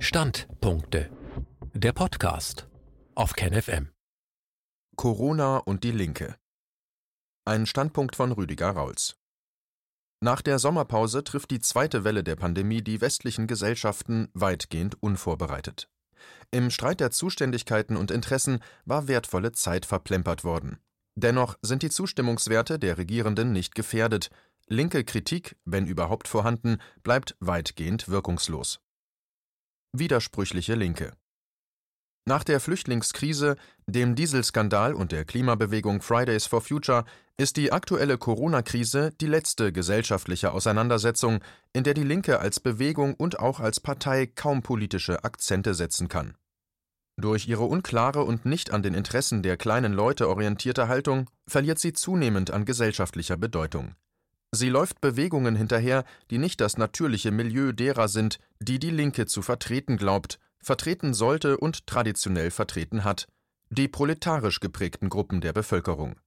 Standpunkte. Der Podcast auf KenFM. Corona und die Linke. Ein Standpunkt von Rüdiger Rauls. Nach der Sommerpause trifft die zweite Welle der Pandemie die westlichen Gesellschaften weitgehend unvorbereitet. Im Streit der Zuständigkeiten und Interessen war wertvolle Zeit verplempert worden. Dennoch sind die Zustimmungswerte der Regierenden nicht gefährdet. Linke Kritik, wenn überhaupt vorhanden, bleibt weitgehend wirkungslos. Widersprüchliche Linke. Nach der Flüchtlingskrise, dem Dieselskandal und der Klimabewegung Fridays for Future ist die aktuelle Corona-Krise die letzte gesellschaftliche Auseinandersetzung, in der die Linke als Bewegung und auch als Partei kaum politische Akzente setzen kann. Durch ihre unklare und nicht an den Interessen der kleinen Leute orientierte Haltung verliert sie zunehmend an gesellschaftlicher Bedeutung. Sie läuft Bewegungen hinterher, die nicht das natürliche Milieu derer sind, die die Linke zu vertreten glaubt, vertreten sollte und traditionell vertreten hat, die proletarisch geprägten Gruppen der Bevölkerung.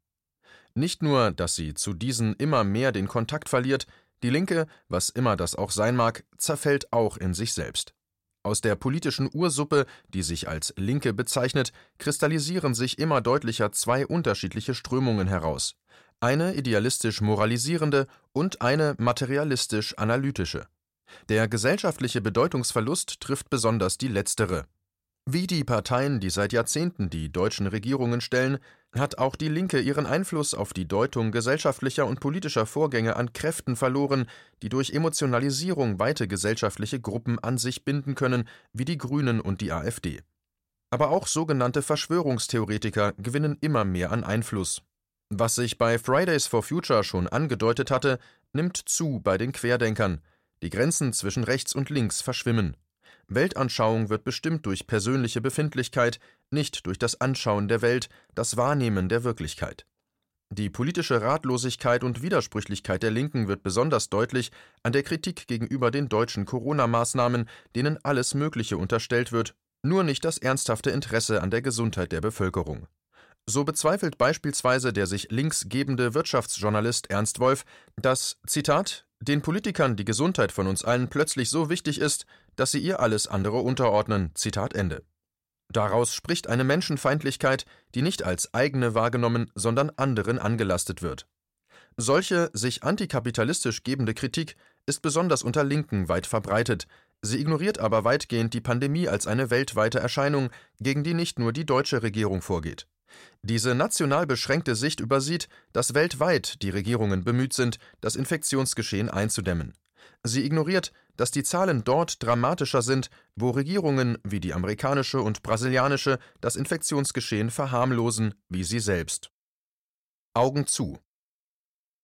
Nicht nur, dass sie zu diesen immer mehr den Kontakt verliert, die Linke, was immer das auch sein mag, zerfällt auch in sich selbst. Aus der politischen Ursuppe, die sich als Linke bezeichnet, kristallisieren sich immer deutlicher zwei unterschiedliche Strömungen heraus eine idealistisch moralisierende und eine materialistisch analytische. Der gesellschaftliche Bedeutungsverlust trifft besonders die letztere. Wie die Parteien, die seit Jahrzehnten die deutschen Regierungen stellen, hat auch die Linke ihren Einfluss auf die Deutung gesellschaftlicher und politischer Vorgänge an Kräften verloren, die durch Emotionalisierung weite gesellschaftliche Gruppen an sich binden können, wie die Grünen und die AfD. Aber auch sogenannte Verschwörungstheoretiker gewinnen immer mehr an Einfluss. Was sich bei Fridays for Future schon angedeutet hatte, nimmt zu bei den Querdenkern. Die Grenzen zwischen rechts und links verschwimmen. Weltanschauung wird bestimmt durch persönliche Befindlichkeit, nicht durch das Anschauen der Welt, das Wahrnehmen der Wirklichkeit. Die politische Ratlosigkeit und Widersprüchlichkeit der Linken wird besonders deutlich an der Kritik gegenüber den deutschen Corona-Maßnahmen, denen alles Mögliche unterstellt wird, nur nicht das ernsthafte Interesse an der Gesundheit der Bevölkerung. So bezweifelt beispielsweise der sich links gebende Wirtschaftsjournalist Ernst Wolf, dass, Zitat, den Politikern die Gesundheit von uns allen plötzlich so wichtig ist, dass sie ihr alles andere unterordnen. Zitat Ende. Daraus spricht eine Menschenfeindlichkeit, die nicht als eigene wahrgenommen, sondern anderen angelastet wird. Solche sich antikapitalistisch gebende Kritik ist besonders unter Linken weit verbreitet, sie ignoriert aber weitgehend die Pandemie als eine weltweite Erscheinung, gegen die nicht nur die deutsche Regierung vorgeht. Diese national beschränkte Sicht übersieht, dass weltweit die Regierungen bemüht sind, das Infektionsgeschehen einzudämmen. Sie ignoriert, dass die Zahlen dort dramatischer sind, wo Regierungen wie die amerikanische und brasilianische das Infektionsgeschehen verharmlosen, wie sie selbst. Augen zu.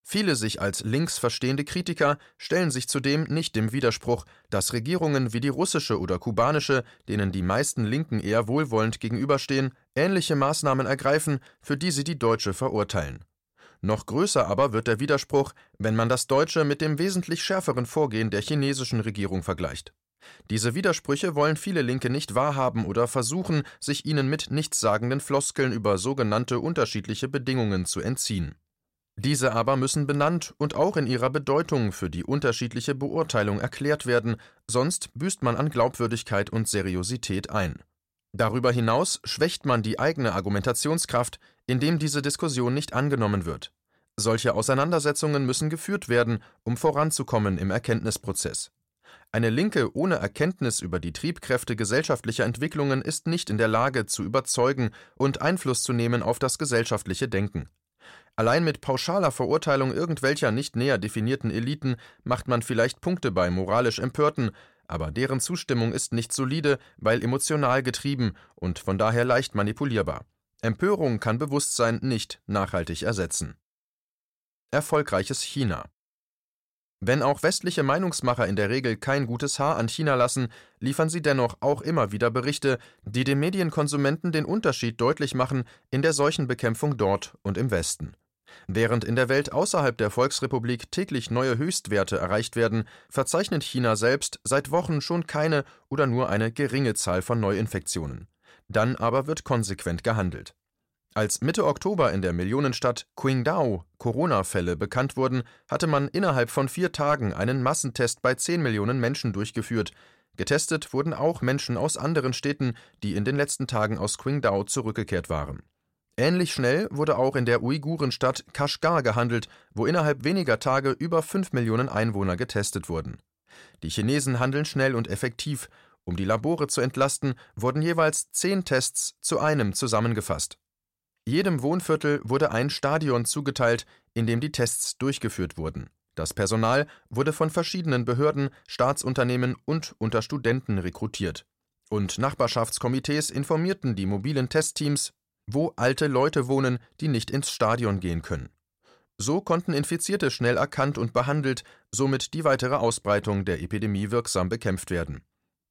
Viele sich als links verstehende Kritiker stellen sich zudem nicht dem Widerspruch, dass Regierungen wie die russische oder kubanische, denen die meisten Linken eher wohlwollend gegenüberstehen, ähnliche Maßnahmen ergreifen, für die sie die deutsche verurteilen. Noch größer aber wird der Widerspruch, wenn man das deutsche mit dem wesentlich schärferen Vorgehen der chinesischen Regierung vergleicht. Diese Widersprüche wollen viele Linke nicht wahrhaben oder versuchen, sich ihnen mit nichtssagenden Floskeln über sogenannte unterschiedliche Bedingungen zu entziehen. Diese aber müssen benannt und auch in ihrer Bedeutung für die unterschiedliche Beurteilung erklärt werden, sonst büßt man an Glaubwürdigkeit und Seriosität ein. Darüber hinaus schwächt man die eigene Argumentationskraft, indem diese Diskussion nicht angenommen wird. Solche Auseinandersetzungen müssen geführt werden, um voranzukommen im Erkenntnisprozess. Eine Linke ohne Erkenntnis über die Triebkräfte gesellschaftlicher Entwicklungen ist nicht in der Lage zu überzeugen und Einfluss zu nehmen auf das gesellschaftliche Denken. Allein mit pauschaler Verurteilung irgendwelcher nicht näher definierten Eliten macht man vielleicht Punkte bei moralisch Empörten, aber deren Zustimmung ist nicht solide, weil emotional getrieben und von daher leicht manipulierbar. Empörung kann Bewusstsein nicht nachhaltig ersetzen. Erfolgreiches China wenn auch westliche Meinungsmacher in der Regel kein gutes Haar an China lassen, liefern sie dennoch auch immer wieder Berichte, die dem Medienkonsumenten den Unterschied deutlich machen in der Seuchenbekämpfung dort und im Westen. Während in der Welt außerhalb der Volksrepublik täglich neue Höchstwerte erreicht werden, verzeichnet China selbst seit Wochen schon keine oder nur eine geringe Zahl von Neuinfektionen. Dann aber wird konsequent gehandelt. Als Mitte Oktober in der Millionenstadt Qingdao Corona-Fälle bekannt wurden, hatte man innerhalb von vier Tagen einen Massentest bei 10 Millionen Menschen durchgeführt. Getestet wurden auch Menschen aus anderen Städten, die in den letzten Tagen aus Qingdao zurückgekehrt waren. Ähnlich schnell wurde auch in der Uigurenstadt Kashgar gehandelt, wo innerhalb weniger Tage über 5 Millionen Einwohner getestet wurden. Die Chinesen handeln schnell und effektiv. Um die Labore zu entlasten, wurden jeweils zehn Tests zu einem zusammengefasst. Jedem Wohnviertel wurde ein Stadion zugeteilt, in dem die Tests durchgeführt wurden. Das Personal wurde von verschiedenen Behörden, Staatsunternehmen und unter Studenten rekrutiert. Und Nachbarschaftskomitees informierten die mobilen Testteams, wo alte Leute wohnen, die nicht ins Stadion gehen können. So konnten Infizierte schnell erkannt und behandelt, somit die weitere Ausbreitung der Epidemie wirksam bekämpft werden.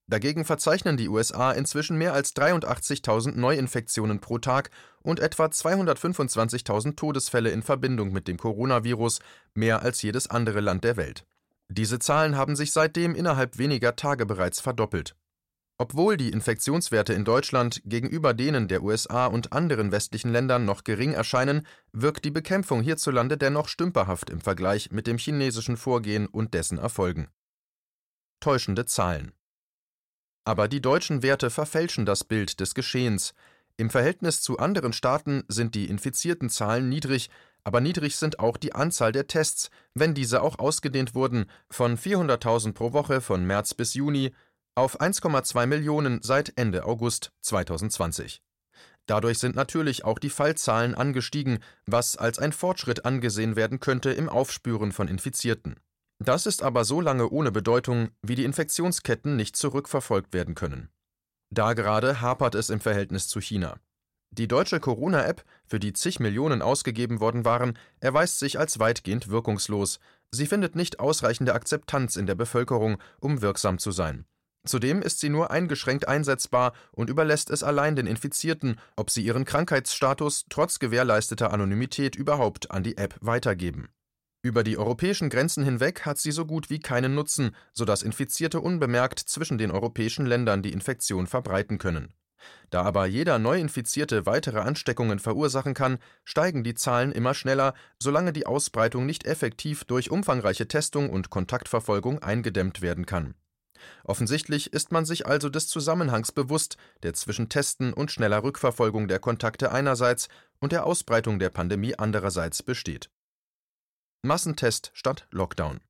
Dagegen verzeichnen die USA inzwischen mehr als 83.000 Neuinfektionen pro Tag und etwa 225.000 Todesfälle in Verbindung mit dem Coronavirus, mehr als jedes andere Land der Welt. Diese Zahlen haben sich seitdem innerhalb weniger Tage bereits verdoppelt. Obwohl die Infektionswerte in Deutschland gegenüber denen der USA und anderen westlichen Ländern noch gering erscheinen, wirkt die Bekämpfung hierzulande dennoch stümperhaft im Vergleich mit dem chinesischen Vorgehen und dessen Erfolgen. Täuschende Zahlen aber die deutschen Werte verfälschen das Bild des Geschehens. Im Verhältnis zu anderen Staaten sind die infizierten Zahlen niedrig, aber niedrig sind auch die Anzahl der Tests, wenn diese auch ausgedehnt wurden, von 400.000 pro Woche von März bis Juni auf 1,2 Millionen seit Ende August 2020. Dadurch sind natürlich auch die Fallzahlen angestiegen, was als ein Fortschritt angesehen werden könnte im Aufspüren von Infizierten. Das ist aber so lange ohne Bedeutung, wie die Infektionsketten nicht zurückverfolgt werden können. Da gerade hapert es im Verhältnis zu China. Die deutsche Corona-App, für die zig Millionen ausgegeben worden waren, erweist sich als weitgehend wirkungslos. Sie findet nicht ausreichende Akzeptanz in der Bevölkerung, um wirksam zu sein. Zudem ist sie nur eingeschränkt einsetzbar und überlässt es allein den Infizierten, ob sie ihren Krankheitsstatus trotz gewährleisteter Anonymität überhaupt an die App weitergeben. Über die europäischen Grenzen hinweg hat sie so gut wie keinen Nutzen, sodass Infizierte unbemerkt zwischen den europäischen Ländern die Infektion verbreiten können. Da aber jeder Neuinfizierte weitere Ansteckungen verursachen kann, steigen die Zahlen immer schneller, solange die Ausbreitung nicht effektiv durch umfangreiche Testung und Kontaktverfolgung eingedämmt werden kann. Offensichtlich ist man sich also des Zusammenhangs bewusst, der zwischen Testen und schneller Rückverfolgung der Kontakte einerseits und der Ausbreitung der Pandemie andererseits besteht. Massentest statt Lockdown.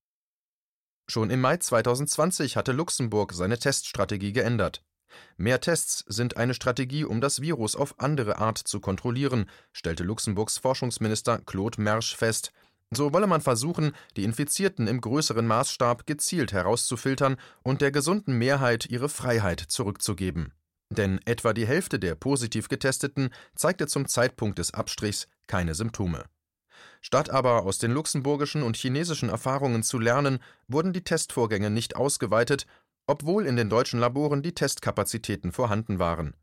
Schon im Mai 2020 hatte Luxemburg seine Teststrategie geändert. Mehr Tests sind eine Strategie, um das Virus auf andere Art zu kontrollieren, stellte Luxemburgs Forschungsminister Claude Mersch fest. So wolle man versuchen, die Infizierten im größeren Maßstab gezielt herauszufiltern und der gesunden Mehrheit ihre Freiheit zurückzugeben. Denn etwa die Hälfte der positiv Getesteten zeigte zum Zeitpunkt des Abstrichs keine Symptome. Statt aber aus den luxemburgischen und chinesischen Erfahrungen zu lernen, wurden die Testvorgänge nicht ausgeweitet, obwohl in den deutschen Laboren die Testkapazitäten vorhanden waren.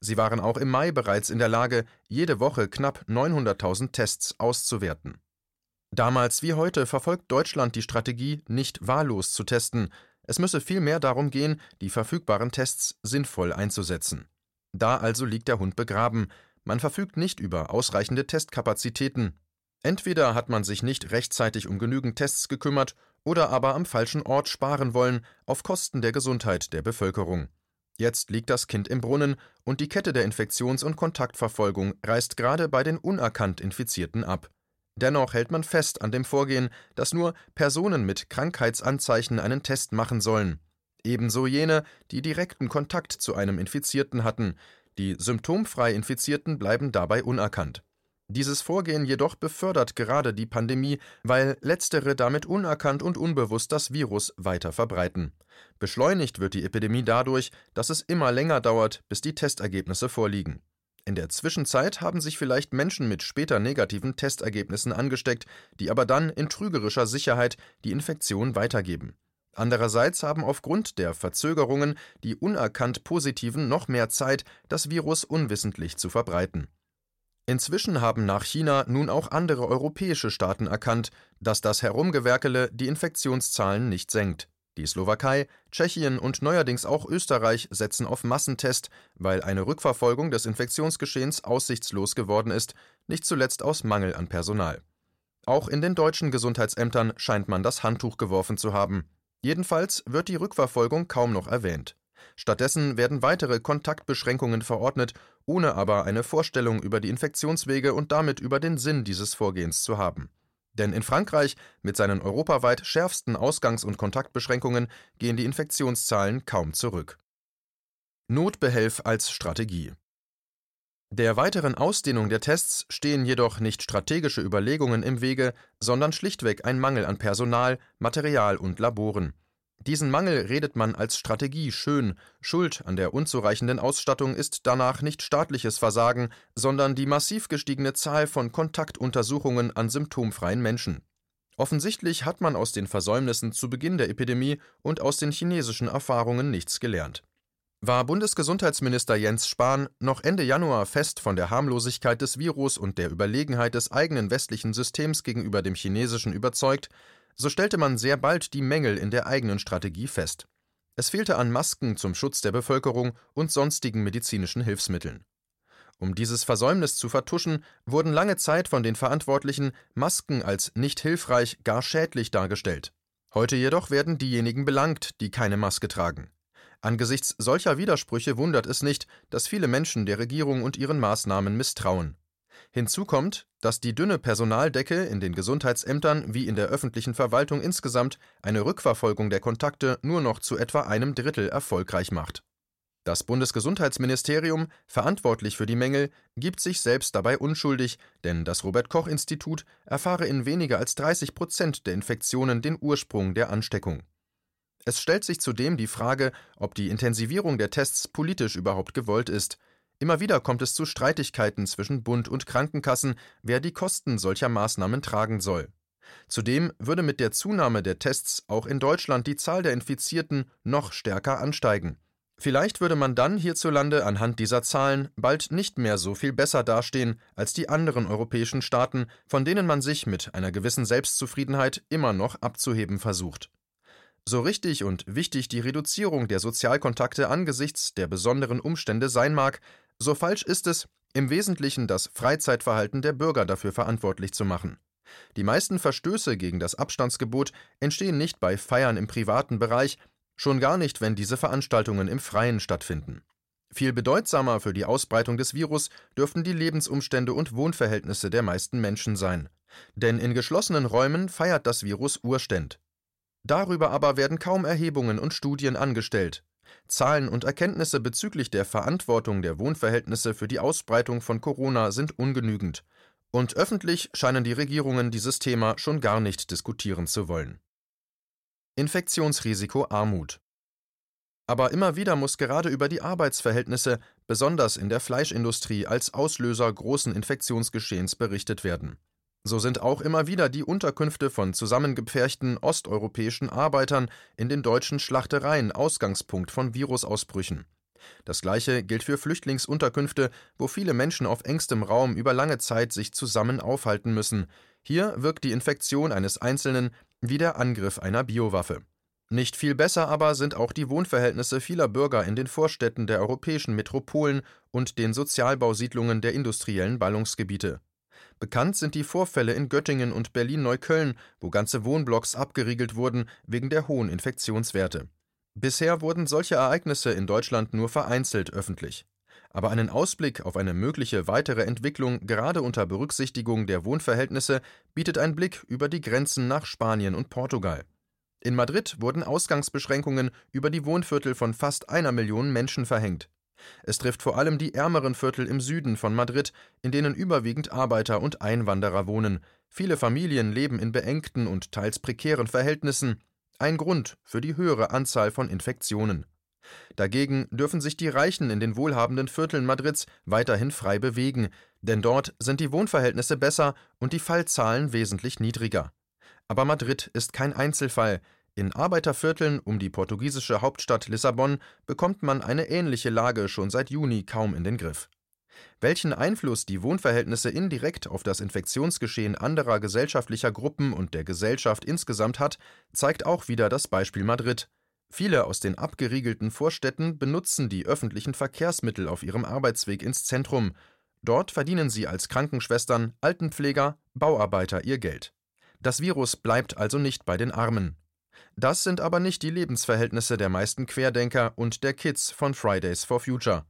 Sie waren auch im Mai bereits in der Lage, jede Woche knapp 900.000 Tests auszuwerten. Damals wie heute verfolgt Deutschland die Strategie, nicht wahllos zu testen. Es müsse vielmehr darum gehen, die verfügbaren Tests sinnvoll einzusetzen. Da also liegt der Hund begraben. Man verfügt nicht über ausreichende Testkapazitäten, Entweder hat man sich nicht rechtzeitig um genügend Tests gekümmert oder aber am falschen Ort sparen wollen, auf Kosten der Gesundheit der Bevölkerung. Jetzt liegt das Kind im Brunnen und die Kette der Infektions- und Kontaktverfolgung reißt gerade bei den unerkannt Infizierten ab. Dennoch hält man fest an dem Vorgehen, dass nur Personen mit Krankheitsanzeichen einen Test machen sollen. Ebenso jene, die direkten Kontakt zu einem Infizierten hatten. Die symptomfrei Infizierten bleiben dabei unerkannt. Dieses Vorgehen jedoch befördert gerade die Pandemie, weil letztere damit unerkannt und unbewusst das Virus weiter verbreiten. Beschleunigt wird die Epidemie dadurch, dass es immer länger dauert, bis die Testergebnisse vorliegen. In der Zwischenzeit haben sich vielleicht Menschen mit später negativen Testergebnissen angesteckt, die aber dann in trügerischer Sicherheit die Infektion weitergeben. Andererseits haben aufgrund der Verzögerungen die unerkannt Positiven noch mehr Zeit, das Virus unwissentlich zu verbreiten. Inzwischen haben nach China nun auch andere europäische Staaten erkannt, dass das Herumgewerkele die Infektionszahlen nicht senkt. Die Slowakei, Tschechien und neuerdings auch Österreich setzen auf Massentest, weil eine Rückverfolgung des Infektionsgeschehens aussichtslos geworden ist, nicht zuletzt aus Mangel an Personal. Auch in den deutschen Gesundheitsämtern scheint man das Handtuch geworfen zu haben. Jedenfalls wird die Rückverfolgung kaum noch erwähnt. Stattdessen werden weitere Kontaktbeschränkungen verordnet, ohne aber eine Vorstellung über die Infektionswege und damit über den Sinn dieses Vorgehens zu haben. Denn in Frankreich, mit seinen europaweit schärfsten Ausgangs- und Kontaktbeschränkungen, gehen die Infektionszahlen kaum zurück. Notbehelf als Strategie Der weiteren Ausdehnung der Tests stehen jedoch nicht strategische Überlegungen im Wege, sondern schlichtweg ein Mangel an Personal, Material und Laboren. Diesen Mangel redet man als Strategie schön, Schuld an der unzureichenden Ausstattung ist danach nicht staatliches Versagen, sondern die massiv gestiegene Zahl von Kontaktuntersuchungen an symptomfreien Menschen. Offensichtlich hat man aus den Versäumnissen zu Beginn der Epidemie und aus den chinesischen Erfahrungen nichts gelernt. War Bundesgesundheitsminister Jens Spahn noch Ende Januar fest von der Harmlosigkeit des Virus und der Überlegenheit des eigenen westlichen Systems gegenüber dem chinesischen überzeugt, so stellte man sehr bald die Mängel in der eigenen Strategie fest. Es fehlte an Masken zum Schutz der Bevölkerung und sonstigen medizinischen Hilfsmitteln. Um dieses Versäumnis zu vertuschen, wurden lange Zeit von den Verantwortlichen Masken als nicht hilfreich, gar schädlich dargestellt. Heute jedoch werden diejenigen belangt, die keine Maske tragen. Angesichts solcher Widersprüche wundert es nicht, dass viele Menschen der Regierung und ihren Maßnahmen misstrauen. Hinzu kommt, dass die dünne Personaldecke in den Gesundheitsämtern wie in der öffentlichen Verwaltung insgesamt eine Rückverfolgung der Kontakte nur noch zu etwa einem Drittel erfolgreich macht. Das Bundesgesundheitsministerium, verantwortlich für die Mängel, gibt sich selbst dabei unschuldig, denn das Robert Koch Institut erfahre in weniger als 30 Prozent der Infektionen den Ursprung der Ansteckung. Es stellt sich zudem die Frage, ob die Intensivierung der Tests politisch überhaupt gewollt ist. Immer wieder kommt es zu Streitigkeiten zwischen Bund und Krankenkassen, wer die Kosten solcher Maßnahmen tragen soll. Zudem würde mit der Zunahme der Tests auch in Deutschland die Zahl der Infizierten noch stärker ansteigen. Vielleicht würde man dann hierzulande anhand dieser Zahlen bald nicht mehr so viel besser dastehen als die anderen europäischen Staaten, von denen man sich mit einer gewissen Selbstzufriedenheit immer noch abzuheben versucht. So richtig und wichtig die Reduzierung der Sozialkontakte angesichts der besonderen Umstände sein mag, so falsch ist es, im Wesentlichen das Freizeitverhalten der Bürger dafür verantwortlich zu machen. Die meisten Verstöße gegen das Abstandsgebot entstehen nicht bei Feiern im privaten Bereich, schon gar nicht, wenn diese Veranstaltungen im Freien stattfinden. Viel bedeutsamer für die Ausbreitung des Virus dürften die Lebensumstände und Wohnverhältnisse der meisten Menschen sein. Denn in geschlossenen Räumen feiert das Virus Urständ. Darüber aber werden kaum Erhebungen und Studien angestellt. Zahlen und Erkenntnisse bezüglich der Verantwortung der Wohnverhältnisse für die Ausbreitung von Corona sind ungenügend, und öffentlich scheinen die Regierungen dieses Thema schon gar nicht diskutieren zu wollen. Infektionsrisiko Armut aber immer wieder muss gerade über die Arbeitsverhältnisse, besonders in der Fleischindustrie, als Auslöser großen Infektionsgeschehens berichtet werden. So sind auch immer wieder die Unterkünfte von zusammengepferchten osteuropäischen Arbeitern in den deutschen Schlachtereien Ausgangspunkt von Virusausbrüchen. Das gleiche gilt für Flüchtlingsunterkünfte, wo viele Menschen auf engstem Raum über lange Zeit sich zusammen aufhalten müssen. Hier wirkt die Infektion eines Einzelnen wie der Angriff einer Biowaffe. Nicht viel besser aber sind auch die Wohnverhältnisse vieler Bürger in den Vorstädten der europäischen Metropolen und den Sozialbausiedlungen der industriellen Ballungsgebiete. Bekannt sind die Vorfälle in Göttingen und Berlin-Neukölln, wo ganze Wohnblocks abgeriegelt wurden wegen der hohen Infektionswerte. Bisher wurden solche Ereignisse in Deutschland nur vereinzelt öffentlich. Aber einen Ausblick auf eine mögliche weitere Entwicklung gerade unter Berücksichtigung der Wohnverhältnisse bietet ein Blick über die Grenzen nach Spanien und Portugal. In Madrid wurden Ausgangsbeschränkungen über die Wohnviertel von fast einer Million Menschen verhängt. Es trifft vor allem die ärmeren Viertel im Süden von Madrid, in denen überwiegend Arbeiter und Einwanderer wohnen. Viele Familien leben in beengten und teils prekären Verhältnissen. Ein Grund für die höhere Anzahl von Infektionen. Dagegen dürfen sich die Reichen in den wohlhabenden Vierteln Madrids weiterhin frei bewegen, denn dort sind die Wohnverhältnisse besser und die Fallzahlen wesentlich niedriger. Aber Madrid ist kein Einzelfall. In Arbeitervierteln um die portugiesische Hauptstadt Lissabon bekommt man eine ähnliche Lage schon seit Juni kaum in den Griff. Welchen Einfluss die Wohnverhältnisse indirekt auf das Infektionsgeschehen anderer gesellschaftlicher Gruppen und der Gesellschaft insgesamt hat, zeigt auch wieder das Beispiel Madrid. Viele aus den abgeriegelten Vorstädten benutzen die öffentlichen Verkehrsmittel auf ihrem Arbeitsweg ins Zentrum. Dort verdienen sie als Krankenschwestern, Altenpfleger, Bauarbeiter ihr Geld. Das Virus bleibt also nicht bei den Armen. Das sind aber nicht die Lebensverhältnisse der meisten Querdenker und der Kids von Fridays for Future.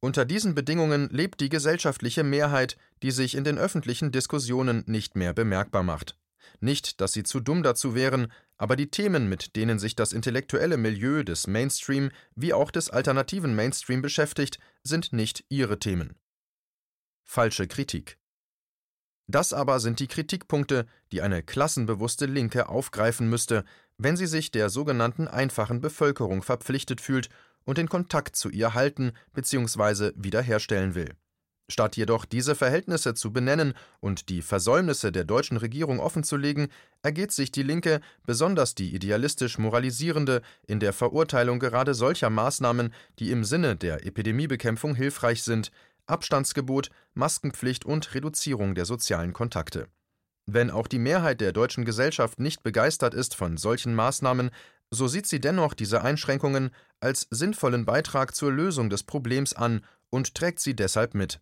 Unter diesen Bedingungen lebt die gesellschaftliche Mehrheit, die sich in den öffentlichen Diskussionen nicht mehr bemerkbar macht. Nicht, dass sie zu dumm dazu wären, aber die Themen, mit denen sich das intellektuelle Milieu des Mainstream wie auch des alternativen Mainstream beschäftigt, sind nicht ihre Themen. Falsche Kritik. Das aber sind die Kritikpunkte, die eine klassenbewusste Linke aufgreifen müsste, wenn sie sich der sogenannten einfachen Bevölkerung verpflichtet fühlt und den Kontakt zu ihr halten bzw. wiederherstellen will. Statt jedoch diese Verhältnisse zu benennen und die Versäumnisse der deutschen Regierung offenzulegen, ergeht sich die Linke, besonders die idealistisch moralisierende, in der Verurteilung gerade solcher Maßnahmen, die im Sinne der Epidemiebekämpfung hilfreich sind, Abstandsgebot, Maskenpflicht und Reduzierung der sozialen Kontakte. Wenn auch die Mehrheit der deutschen Gesellschaft nicht begeistert ist von solchen Maßnahmen, so sieht sie dennoch diese Einschränkungen als sinnvollen Beitrag zur Lösung des Problems an und trägt sie deshalb mit.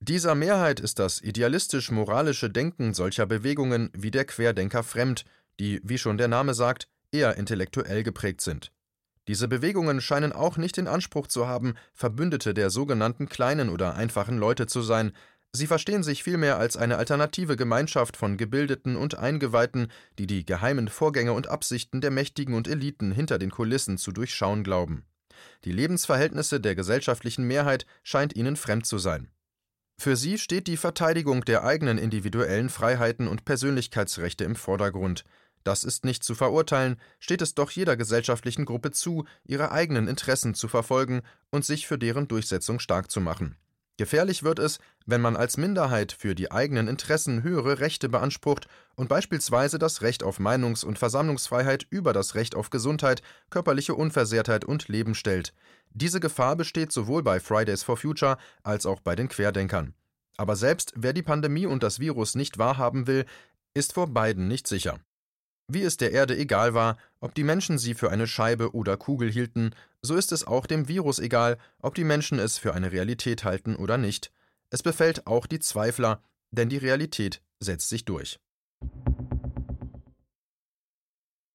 Dieser Mehrheit ist das idealistisch-moralische Denken solcher Bewegungen wie der Querdenker fremd, die, wie schon der Name sagt, eher intellektuell geprägt sind. Diese Bewegungen scheinen auch nicht den Anspruch zu haben, Verbündete der sogenannten kleinen oder einfachen Leute zu sein, sie verstehen sich vielmehr als eine alternative Gemeinschaft von Gebildeten und Eingeweihten, die die geheimen Vorgänge und Absichten der Mächtigen und Eliten hinter den Kulissen zu durchschauen glauben. Die Lebensverhältnisse der gesellschaftlichen Mehrheit scheint ihnen fremd zu sein. Für sie steht die Verteidigung der eigenen individuellen Freiheiten und Persönlichkeitsrechte im Vordergrund. Das ist nicht zu verurteilen, steht es doch jeder gesellschaftlichen Gruppe zu, ihre eigenen Interessen zu verfolgen und sich für deren Durchsetzung stark zu machen. Gefährlich wird es, wenn man als Minderheit für die eigenen Interessen höhere Rechte beansprucht und beispielsweise das Recht auf Meinungs- und Versammlungsfreiheit über das Recht auf Gesundheit, körperliche Unversehrtheit und Leben stellt. Diese Gefahr besteht sowohl bei Fridays for Future als auch bei den Querdenkern. Aber selbst wer die Pandemie und das Virus nicht wahrhaben will, ist vor beiden nicht sicher. Wie es der Erde egal war, ob die Menschen sie für eine Scheibe oder Kugel hielten, so ist es auch dem Virus egal, ob die Menschen es für eine Realität halten oder nicht. Es befällt auch die Zweifler, denn die Realität setzt sich durch.